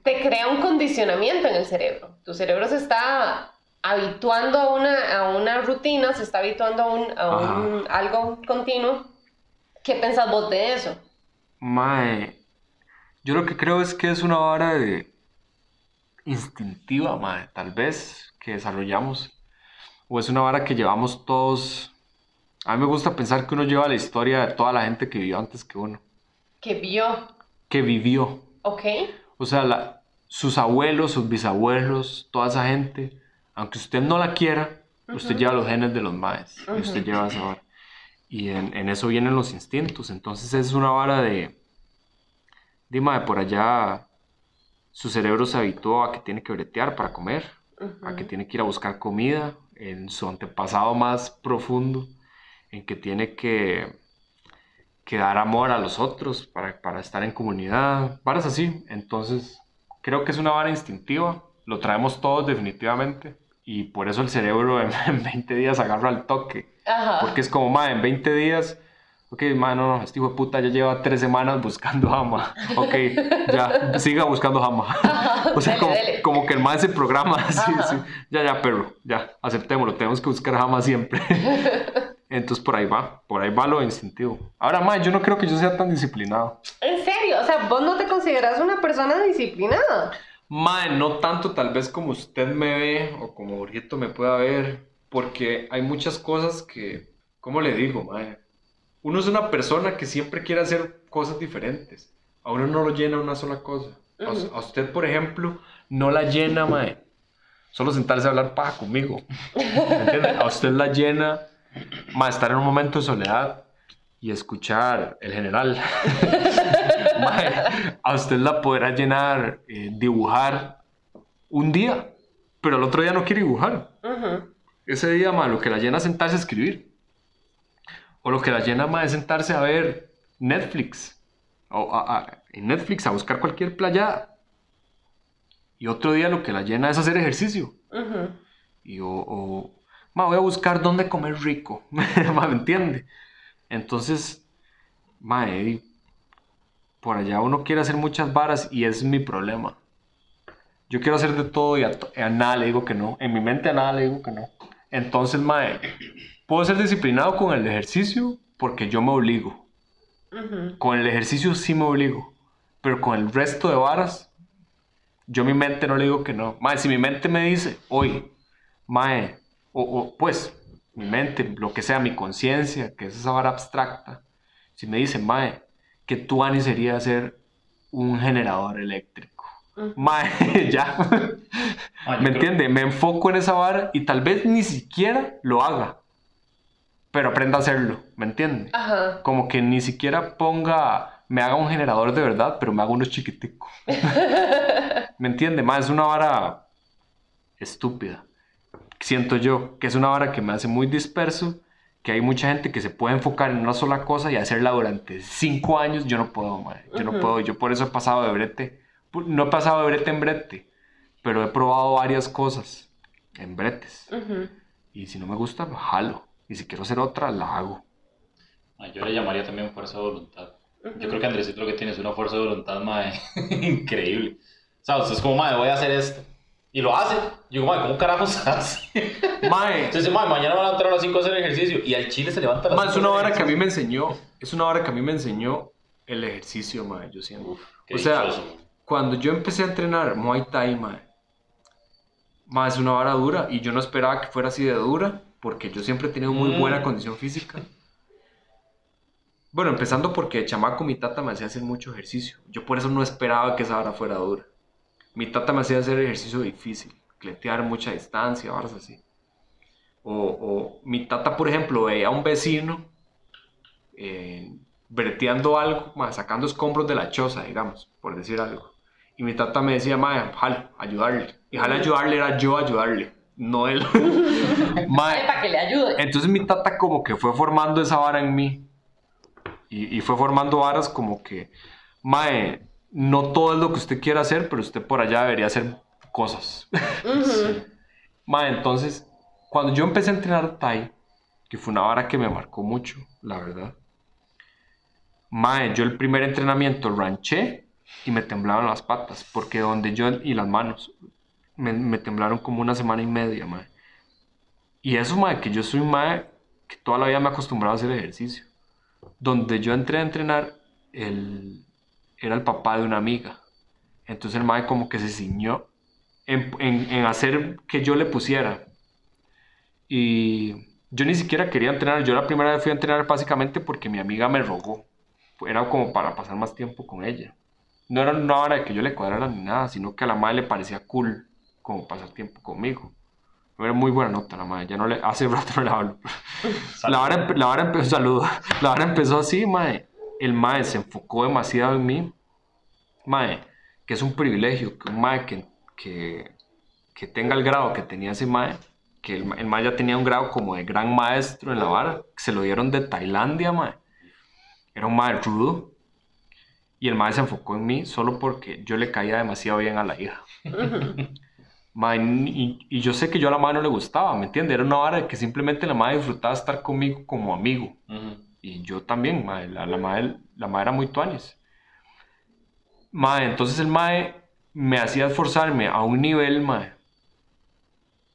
Te crea un condicionamiento en el cerebro. Tu cerebro se está habituando a una, a una rutina, se está habituando a, un, a un- algo continuo. ¿Qué pensás vos de eso? Mae, yo lo que creo es que es una vara de instintiva, mae, tal vez que desarrollamos. O es una vara que llevamos todos. A mí me gusta pensar que uno lleva la historia de toda la gente que vivió antes que uno. Que vio, Que vivió. ¿ok? O sea, la- sus abuelos, sus bisabuelos, toda esa gente, aunque usted no la quiera, usted lleva los genes de los maes. Y usted lleva esa vara. Y en, en eso vienen los instintos. Entonces es una vara de. Dime, por allá su cerebro se habituó a que tiene que bretear para comer, a que tiene que ir a buscar comida, en su antepasado más profundo, en que tiene que que dar amor a los otros, para, para estar en comunidad, varas así. Entonces, creo que es una vara instintiva, lo traemos todos definitivamente. Y por eso el cerebro en, en 20 días agarra al toque. Ajá. Porque es como, ma, en 20 días, ok, ma, no, no, este hijo de puta ya lleva tres semanas buscando jama. Ok, ya, siga buscando jama. O sea, como, que el ma se programa, sí, Ajá. sí. Ya, ya, perro, ya, aceptémoslo, tenemos que buscar jama siempre. Entonces por ahí va, por ahí va lo instintivo. Ahora, ma, yo no creo que yo sea tan disciplinado. ¿En serio? O sea, vos no te consideras una persona disciplinada. Mae, no tanto tal vez como usted me ve o como Urgito me pueda ver, porque hay muchas cosas que, ¿cómo le digo, mae? Uno es una persona que siempre quiere hacer cosas diferentes. A uno no lo llena una sola cosa. A, us- Ujú. a usted, por ejemplo, no la llena, mae. Solo sentarse a hablar paja conmigo. ¿Me entiende? A usted la llena, mae, estar en un momento de soledad y escuchar el general. Mae, a usted la podrá llenar eh, dibujar un día, pero el otro día no quiere dibujar. Ese día, mae, lo que la llena es sentarse a escribir. O lo que la llena, mae, es sentarse a ver Netflix. O a- a- en Netflix a buscar cualquier playa. Y otro día lo que la llena es hacer ejercicio. Y o, o, "Ma, voy a buscar dónde comer rico. ¿Me entiende? Entonces, ma, eh, por allá uno quiere hacer muchas varas y es mi problema. Yo quiero hacer de todo y a, nada le digo que no. En mi mente a nada le digo que no. Entonces, mae, puedo ser disciplinado con el ejercicio porque yo me obligo. Con el ejercicio sí me obligo. Pero con el resto de varas, yo a mi mente no le digo que no. Mae, si mi mente me dice, hoy, mae, o, o, pues, mi mente, lo que sea, mi conciencia, que es esa vara abstracta, si me dice, mae, que tu Ani sería ser un generador eléctrico. Ujú. Mae, ya. Ah, ¿Me entiende? Me enfoco en esa vara y tal vez ni siquiera lo haga. Pero aprenda a hacerlo, ¿me entiende? Ajá. Como que ni siquiera ponga, me haga un generador de verdad, pero me haga uno chiquitico. ¿Me entiende? Más es una vara estúpida. Siento yo que es una vara que me hace muy disperso, que hay mucha gente que se puede enfocar en una sola cosa y hacerla durante cinco años. Yo no puedo, madre. Yo no Ujú. puedo. Yo por eso he pasado de brete. No he pasado de brete en brete, pero he probado varias cosas en bretes. Ujú. Y si no me gusta, jalo. Y si quiero hacer otra, la hago. Yo le llamaría también fuerza de voluntad. Yo creo que Andresito lo que tiene es una fuerza de voluntad, mae, increíble. O sea, usted es como, mae, voy a hacer esto. Y lo hace. Yo digo, mae, ¿cómo carajos hace? Mae, Entonces mae, mañana van a entrar a las 5 a hacer ejercicio. Y al chile se levanta a las Ma, es 5 una hora que a mí me enseñó, es una hora que a mí me enseñó el ejercicio, ma, yo siento. Qué o sea, dichoso. cuando yo empecé a entrenar Muay Thai, ma, ma, es una hora dura y yo no esperaba que fuera así de dura porque yo siempre he tenido muy Mm. buena condición física. Bueno, empezando porque chamaco mi tata me hacía hacer mucho ejercicio. Yo por eso no esperaba que esa hora fuera dura. Mi tata me hacía hacer ejercicio difícil, cletear mucha distancia, horas así. O, o mi tata, por ejemplo, veía a un vecino eh, breteando algo, sacando escombros de la choza, digamos, por decir algo. Y mi tata me decía, mae, jal, ayudarle. Y jal ayudarle era yo ayudarle, no él. Mae, Para que le ayude. entonces mi tata como que fue formando esa vara en mí. Y, y fue formando varas como que, mae, no todo es lo que usted quiera hacer, pero usted por allá debería hacer cosas. Mae, entonces, cuando yo empecé a entrenar Thai, que fue una vara que me marcó mucho, la verdad. Mae, yo el primer entrenamiento ranché y me temblaban las patas, porque donde yo y las manos me, me temblaron como una semana y media, mae. Y eso, mae, que yo soy mae que toda la vida me he acostumbrado a hacer ejercicio. Donde yo entré a entrenar, el, era el papá de una amiga. Entonces el mae como que se ciñó en, en- en hacer que yo le pusiera. Y yo ni siquiera quería entrenar. Yo la primera vez fui a entrenar básicamente porque mi amiga me rogó. Era como para pasar más tiempo con ella. No era una hora de que yo le cuadrara ni nada, sino que a la madre le parecía cool como pasar tiempo conmigo. Era muy buena nota la madre. Ya no le, hace rato no le hablo. La empe- la vara empezó, saludo. La vara empezó así, mae. El mae se enfocó demasiado en mí. Mae, que es un privilegio que un mae que, que, que tenga el grado que tenía ese mae, que el, el mae ya tenía un grado como de gran maestro en la vara, que se lo dieron de Tailandia, mae. era un mae rudo. Y el mae se enfocó en mí solo porque yo le caía demasiado bien a la hija. Mae, y, y yo sé que yo a la madre no le gustaba, ¿me entiendes? Era una vara que simplemente la madre disfrutaba estar conmigo como amigo. Ujú. Y yo también, mae, la, la madre, la madre era muy tuanis. Mae, entonces el mae me hacía esforzarme a un nivel, mae,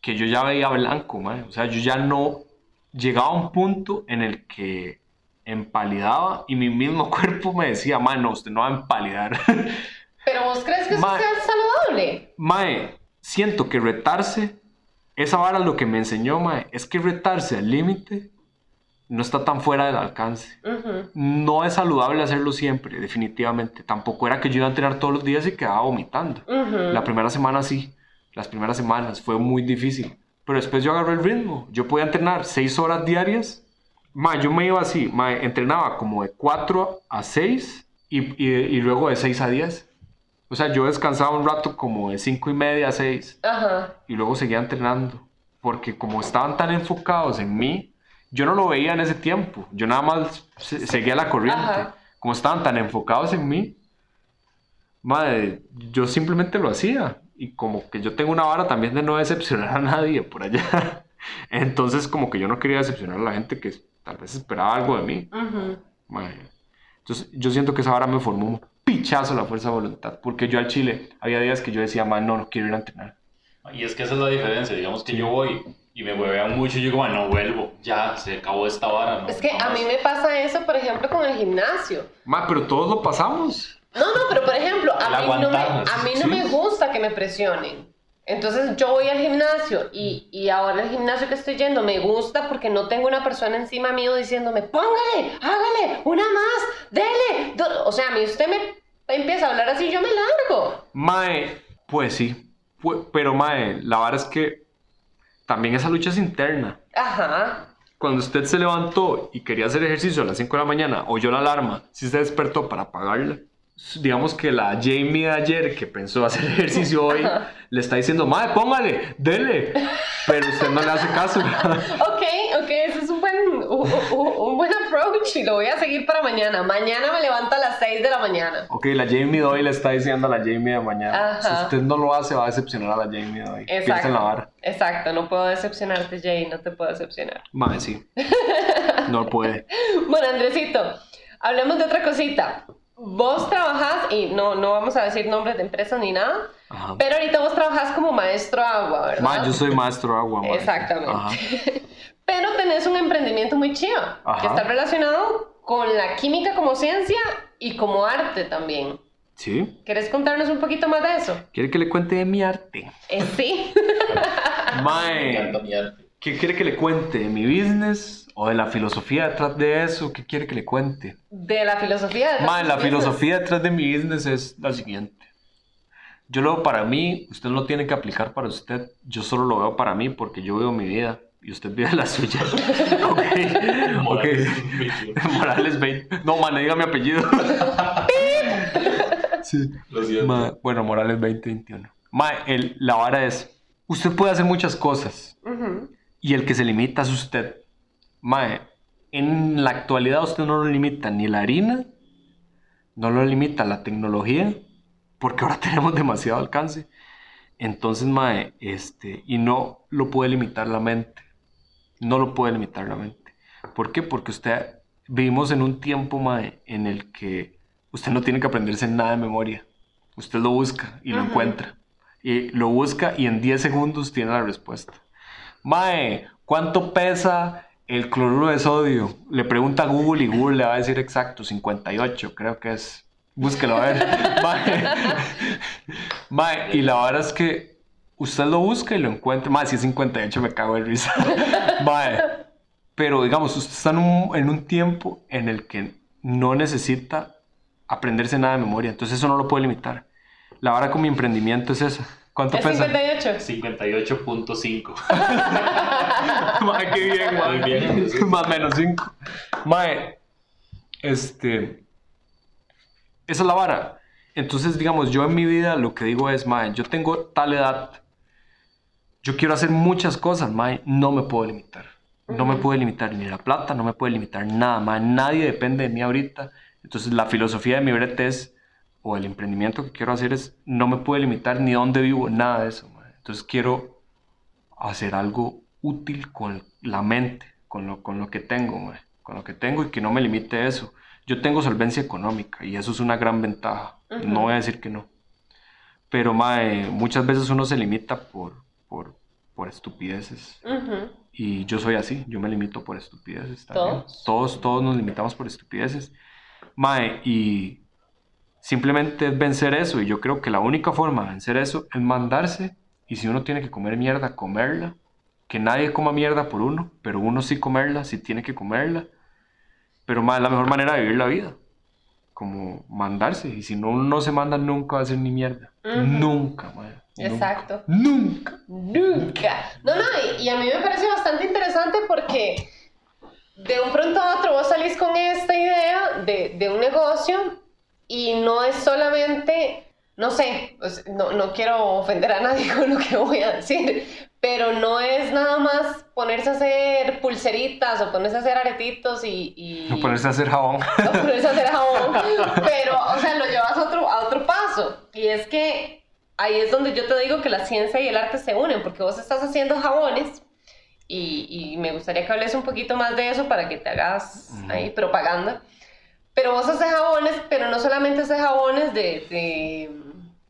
que yo ya veía blanco, mae. O sea, yo ya no llegaba a un punto en el que empalidaba y mi mismo cuerpo me decía, mae, no, usted no va a empalidar. Pero vos crees que eso Ma- sea saludable? mae, siento que retarse, esa vara lo que me enseñó, mae, es que retarse al límite no está tan fuera del alcance. No es saludable hacerlo siempre, definitivamente. Tampoco era que yo iba a entrenar todos los días y quedaba vomitando. Ujú. La primera semana sí, las primeras semanas fue muy difícil. Pero después yo agarré el ritmo. Yo podía entrenar seis horas diarias. Ma, yo me iba así, ma, entrenaba como de 4 a 6 y, y, y luego de 6 a 10. O sea, yo descansaba un rato como de 5 y media a 6 Ajá. y luego seguía entrenando. Porque como estaban tan enfocados en mí, yo no lo veía en ese tiempo. Yo nada más se- seguía la corriente. Ajá. Como estaban tan enfocados en mí, madre, yo simplemente lo hacía. Y como que yo tengo una vara también de no decepcionar a nadie por allá. Entonces como que yo no quería decepcionar a la gente que tal vez esperaba algo de mí. Ujú. Madre. Entonces yo siento que esa vara me formó un pichazo la fuerza de voluntad. Porque yo al Chile había días que yo decía, man, no, no quiero ir a entrenar. Y es que esa es la diferencia, digamos que yo voy y me huevean mucho y yo digo, "Ay, no vuelvo, ya se acabó esta vara. no, Es que a jamás". mí me pasa eso, por ejemplo, con el gimnasio. Ma, pero todos lo pasamos. No, no, pero por ejemplo, a mí, no me, a mí no sí. me gusta que me presionen. Entonces yo voy al gimnasio y, y ahora el gimnasio que estoy yendo me gusta porque no tengo una persona encima mío diciéndome, póngale, hágale, una más, dele. do-". O sea, a mí usted me empieza a hablar así, yo me largo. Mae, pues sí. Pero Mae, la verdad es que también esa lucha es interna. Ajá. Cuando usted se levantó y quería hacer ejercicio a las 5 de la mañana, oyó la alarma, si se despertó para apagarla, digamos que la Jamie de ayer que pensó hacer ejercicio hoy, le está diciendo, Mae, póngale, dele. Pero usted no le hace caso. Ok, ok, ese es un buen, y lo voy a seguir para mañana. Mañana me levanto a las 6 de la mañana. ok, la Jamie de hoy le está diciendo a la Jamie de mañana. Ajá. Si usted no lo hace, va a decepcionar a la Jamie. Piensa Exacto. en la vara. Exacto, no puedo decepcionarte, Jay, no te puedo decepcionar. Mae, sí. No puede. Bueno, Andresito, hablemos de otra cosita. Vos trabajás, y no, no vamos a decir nombres de empresas ni nada, Ajá. pero ahorita vos trabajás como maestro agua, ¿verdad? Ma, yo soy maestro agua, mae. Exactamente. Ajá. Pero tenés un emprendimiento muy chido, Ajá. que está relacionado con la química como ciencia y como arte también. ¿Sí? ¿Querés contarnos un poquito más de eso? ¿Quiere que le cuente de mi arte? Eh, sí. Me encanta Mae, mi arte. ¿qué quiere que le cuente? ¿De mi business? ¿O de la filosofía detrás de eso? ¿Qué quiere que le cuente? De la filosofía. de Mae, la business. filosofía detrás de mi business es la siguiente. Yo lo veo para mí, usted no lo tiene que aplicar para usted. Yo solo lo veo para mí porque yo vivo mi vida y usted vive la suya. ok. Morales. Morales 20. No, man, diga mi apellido. sí. Lo. Ma- bueno, Morales 2021. Ma, el, la vara es, usted puede hacer muchas cosas y el que se limita es usted. Mae, en la actualidad usted no lo limita ni la harina, no lo limita la tecnología, porque ahora tenemos demasiado alcance. Entonces, mae, este, y no lo puede limitar la mente. No lo puede limitar la mente. ¿Por qué? Porque usted vivimos en un tiempo, mae, en el que usted no tiene que aprenderse nada de memoria. Usted lo busca y lo encuentra. Y lo busca y en 10 segundos tiene la respuesta. Mae, ¿cuánto pesa el cloruro de sodio? Le pregunta a Google y Google le va a decir exacto, 58, creo que es. Búsquelo a ver. Mae, Mae, y la verdad es que usted lo busca y lo encuentra. Mae, si es 58 me cago de risa. Mae, pero digamos, usted está en un, en un tiempo en el que no necesita aprenderse nada de memoria, entonces eso no lo puede limitar. La vara con mi emprendimiento es esa. ¿Cuánto Es pesa? 58. 58.5. Mae, qué bien, mae. Muy bien. Más o menos 5. Mae, este. Esa es la vara. Entonces, digamos, yo en mi vida lo que digo es, mae, yo tengo tal edad. Yo quiero hacer muchas cosas, mae, no me puedo limitar. No me puede limitar ni la plata, no me puede limitar nada, mae. Nadie depende de mí ahorita. Entonces la filosofía de mi brete es, o el emprendimiento que quiero hacer es, no me puede limitar ni dónde vivo, nada de eso, mae. Entonces quiero hacer algo útil con la mente, con lo, con lo que tengo, mae. Con lo que tengo y que no me limite eso. Yo tengo solvencia económica y eso es una gran ventaja. No voy a decir que no. Pero mae, muchas veces uno se limita por, por, por estupideces. Y yo soy así, yo me limito por estupideces también. ¿Todos? Todos, todos nos limitamos por estupideces. Mae, y simplemente es vencer eso. Y yo creo que la única forma de vencer eso es mandarse. Y si uno tiene que comer mierda, comerla. Que nadie coma mierda por uno, pero uno sí comerla, sí tiene que comerla. Pero mae, es la mejor manera de vivir la vida. Como mandarse. Y si no, no se manda, nunca va a hacer ni mierda. Nunca. Nunca. Exacto. Nunca. Nunca. No, no, y, y a mí me parece bastante interesante porque de un pronto a otro vos salís con esta idea de, de un negocio y no es solamente, no sé, pues, no, no quiero ofender a nadie con lo que voy a decir, pero no es nada más ponerse a hacer pulseritas o ponerse a hacer aretitos y... y No ponerse a hacer jabón. no ponerse a hacer jabón, pero, o sea, lo llevas a otro, a otro paso. Y es que ahí es donde yo te digo que la ciencia y el arte se unen, porque vos estás haciendo jabones y, y me gustaría que hables un poquito más de eso para que te hagas ahí propaganda. Pero vos haces jabones, pero no solamente haces jabones de, de,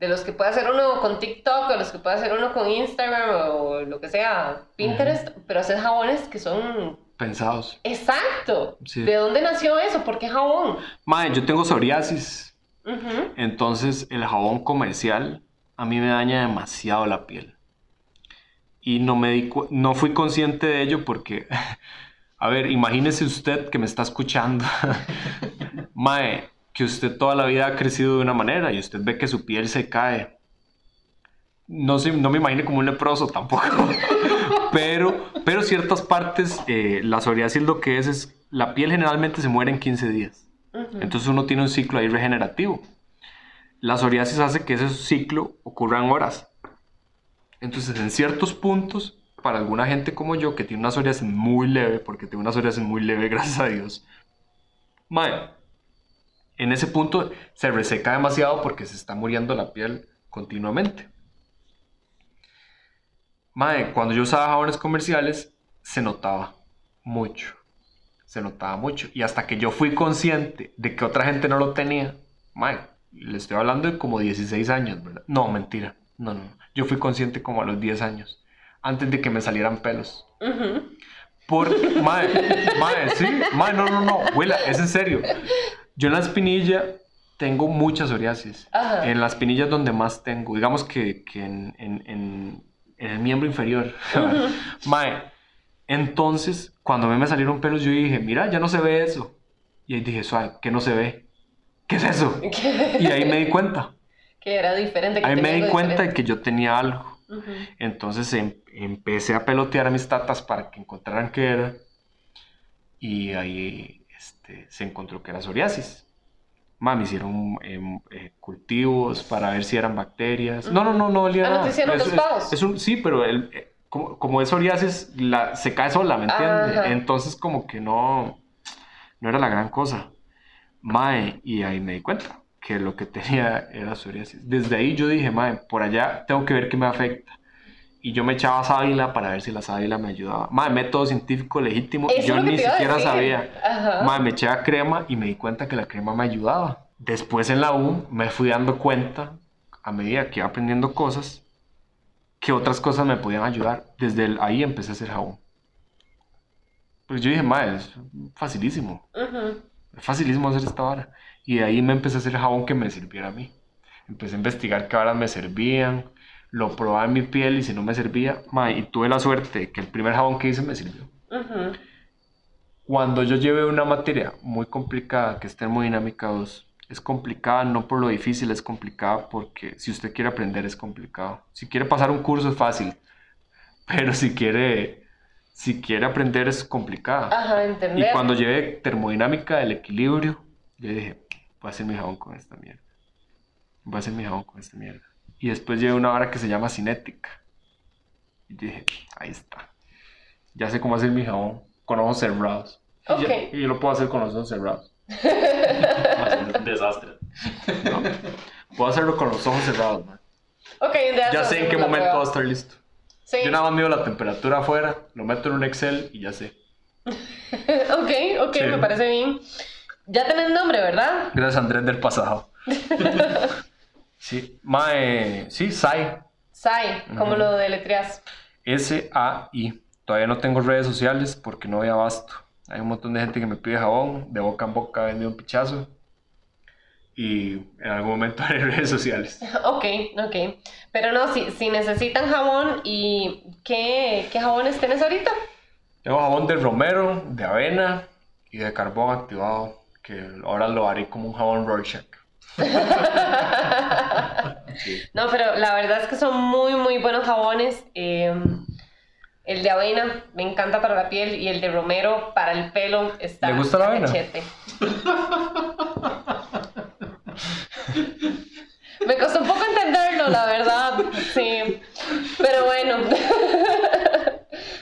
de los que puede hacer uno con TikTok o los que puede hacer uno con Instagram o lo que sea, Pinterest, pero haces jabones que son... Pensados. Exacto. Sí. ¿De dónde nació eso? ¿Por qué jabón? Mae, yo tengo psoriasis. Entonces el jabón comercial a mí me daña demasiado la piel. Y no, me di no fui consciente de ello porque, a ver, imagínese usted que me está escuchando. Mae, que usted toda la vida ha crecido de una manera y usted ve que su piel se cae. No, sé, no me imagine como un leproso tampoco. pero, pero ciertas partes, eh, la psoriasis lo que es es, la piel generalmente se muere en 15 días. Entonces uno tiene un ciclo ahí regenerativo. La psoriasis hace que ese ciclo ocurra en horas. Entonces en ciertos puntos, para alguna gente como yo, que tiene una psoriasis muy leve, porque tengo una psoriasis muy leve, gracias a Dios, mae, en ese punto se reseca demasiado porque se está muriendo la piel continuamente. Mae, cuando yo usaba jabones comerciales, se notaba mucho. Se notaba mucho. Y hasta que yo fui consciente de que otra gente no lo tenía, mae, le estoy hablando de como 16 años, ¿verdad? No, mentira. No, no. Yo fui consciente como a los 10 años, antes de que me salieran pelos. Ujú. Por, mae, mae, sí, mae, no, no, no, abuela, es en serio. Yo en la espinilla tengo mucha psoriasis. Ajá. En las espinillas donde más tengo, digamos que, que en, en- en- en el miembro inferior. mae, entonces, cuando a mí me salieron pelos, yo dije, mira, ya no se ve eso. Y ahí dije, suave, ¿qué no se ve? ¿Qué es eso? Y ahí me di cuenta. que era diferente. que Ahí me di cuenta de que yo tenía algo. Entonces em- empecé a pelotear a mis tatas para que encontraran qué era. Y ahí este, se encontró que era psoriasis. Mami, hicieron em, eh, cultivos para ver si eran bacterias. No, no, no, no olía Ah, ¿no te nada. hicieron Es- los es un- sí, pero el, eh, como, como es psoriasis, la, se cae sola, ¿me entiendes? Ajá. Entonces como que no, no era la gran cosa. Mae, y ahí me di cuenta que lo que tenía era psoriasis. Desde ahí yo dije, mae, por allá tengo que ver qué me afecta. Y yo me echaba sábila para ver si la sábila me ayudaba. Mae, método científico legítimo. Eso yo ni siquiera sabía. Ajá. Mae, me echaba crema y me di cuenta que la crema me ayudaba. Después en la U me fui dando cuenta, a medida que iba aprendiendo cosas, que otras cosas me podían ayudar. Desde el- ahí empecé a hacer jabón. Pues yo dije, mae, es facilísimo. Es facilísimo hacer esta vara. Y de ahí me empecé a hacer jabón que me sirviera a mí. Empecé a investigar qué varas me servían, lo probaba en mi piel y si no me servía, mae, y tuve la suerte que el primer jabón que hice me sirvió. Ujú. Cuando yo llevé una materia muy complicada, que es termodinámica 2, es complicada no por lo difícil, es complicada porque si usted quiere aprender es complicado. Si quiere pasar un curso es fácil, pero si quiere, si quiere aprender es complicada. Ajá, Y cuando llevé termodinámica del equilibrio, yo dije, voy a hacer mi jabón con esta mierda. Voy a hacer mi jabón con esta mierda. Y después llevé una vara que se llama cinética. Y dije, ahí está. Ya sé cómo hacer mi jabón con ojos cerrados. Y Ok. ya- Y yo lo puedo hacer con los ojos cerrados. Un desastre. Puedo hacerlo con los ojos cerrados, man. Ok, un día Ya sé en qué momento va a estar listo. Sí. Yo nada más mido la temperatura afuera, lo meto en un Excel y ya sé. Ok, ok, Sí. me parece bien. Ya tenés nombre, ¿verdad? Gracias Andrés del pasado. sí, mae, sí, Sai. Sai, ¿cómo Ujú. lo deletreas? S-A-I. Todavía no tengo redes sociales porque no hay abasto. Hay un montón de gente que me pide jabón, de boca en boca vende un pichazo. Y en algún momento haré redes sociales. Ok, ok. Pero no, si, si necesitan jabón, ¿y qué, qué jabones tenés ahorita? Tengo jabón de romero, de avena y de carbón activado, que ahora lo haré como un jabón Rorschach. No, pero la verdad es que son muy, muy buenos jabones. Eh, el de avena me encanta para la piel y el de romero para el pelo está ¿Le gusta la avena? cachete. Me costó un poco entenderlo, la verdad. Sí. Pero bueno.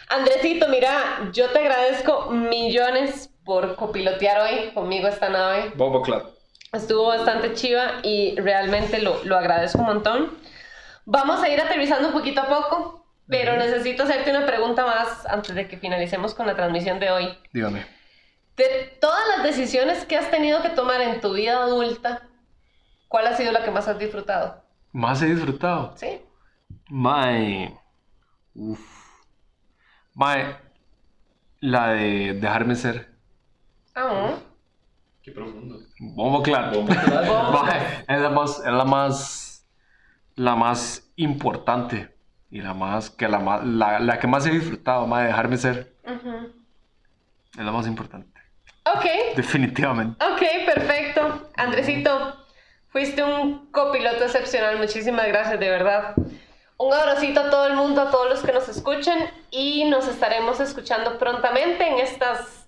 Andresito, mira, yo te agradezco millones por copilotear hoy conmigo esta nave. Bobo Club. Estuvo bastante chiva y realmente lo, lo agradezco un montón. Vamos a ir aterrizando un poquito a poco, pero necesito hacerte una pregunta más antes de que finalicemos con la transmisión de hoy. Dígame. De todas las decisiones que has tenido que tomar en tu vida adulta, ¿cuál ha sido la que más has disfrutado? Más he disfrutado. ¿Sí? Mae. Uf. Mae. La de dejarme ser. Ah, Qué profundo. Bombo claro. Bombo. Mae, es la más, es la más, la más importante y la más, que la más, la, la que más he disfrutado, mae, dejarme ser. Es la más importante. Ok, Definitivamente. ok, perfecto. Andresito, fuiste un copiloto excepcional. Muchísimas gracias, de verdad. Un abracito a todo el mundo, a todos los que nos escuchan y nos estaremos escuchando prontamente en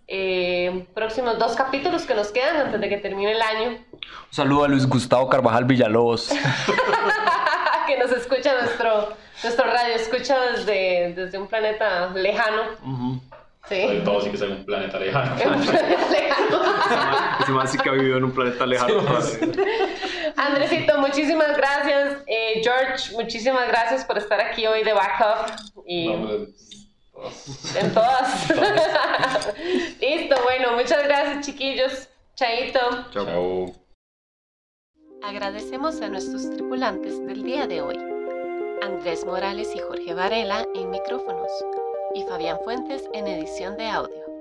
estos próximos dos capítulos que nos quedan antes de que termine el año. Un saludo a Luis Gustavo Carvajal Villalobos. que nos escucha nuestro, nuestro radio, escucha desde, desde un planeta lejano. Ujú. Sí. Todo sí que sea un planeta lejano. En un planeta lejano. Ese man sí que ha vivido en un planeta lejano. Andresito, muchísimas gracias. Eh, George, muchísimas gracias por estar aquí hoy de backup. Y No, pues, en todas. Listo, bueno, muchas gracias, chiquillos. Chaito. Chao. Agradecemos a nuestros tripulantes del día de hoy. Andrés Morales y Jorge Varela en micrófonos y Fabián Fuentes en edición de audio.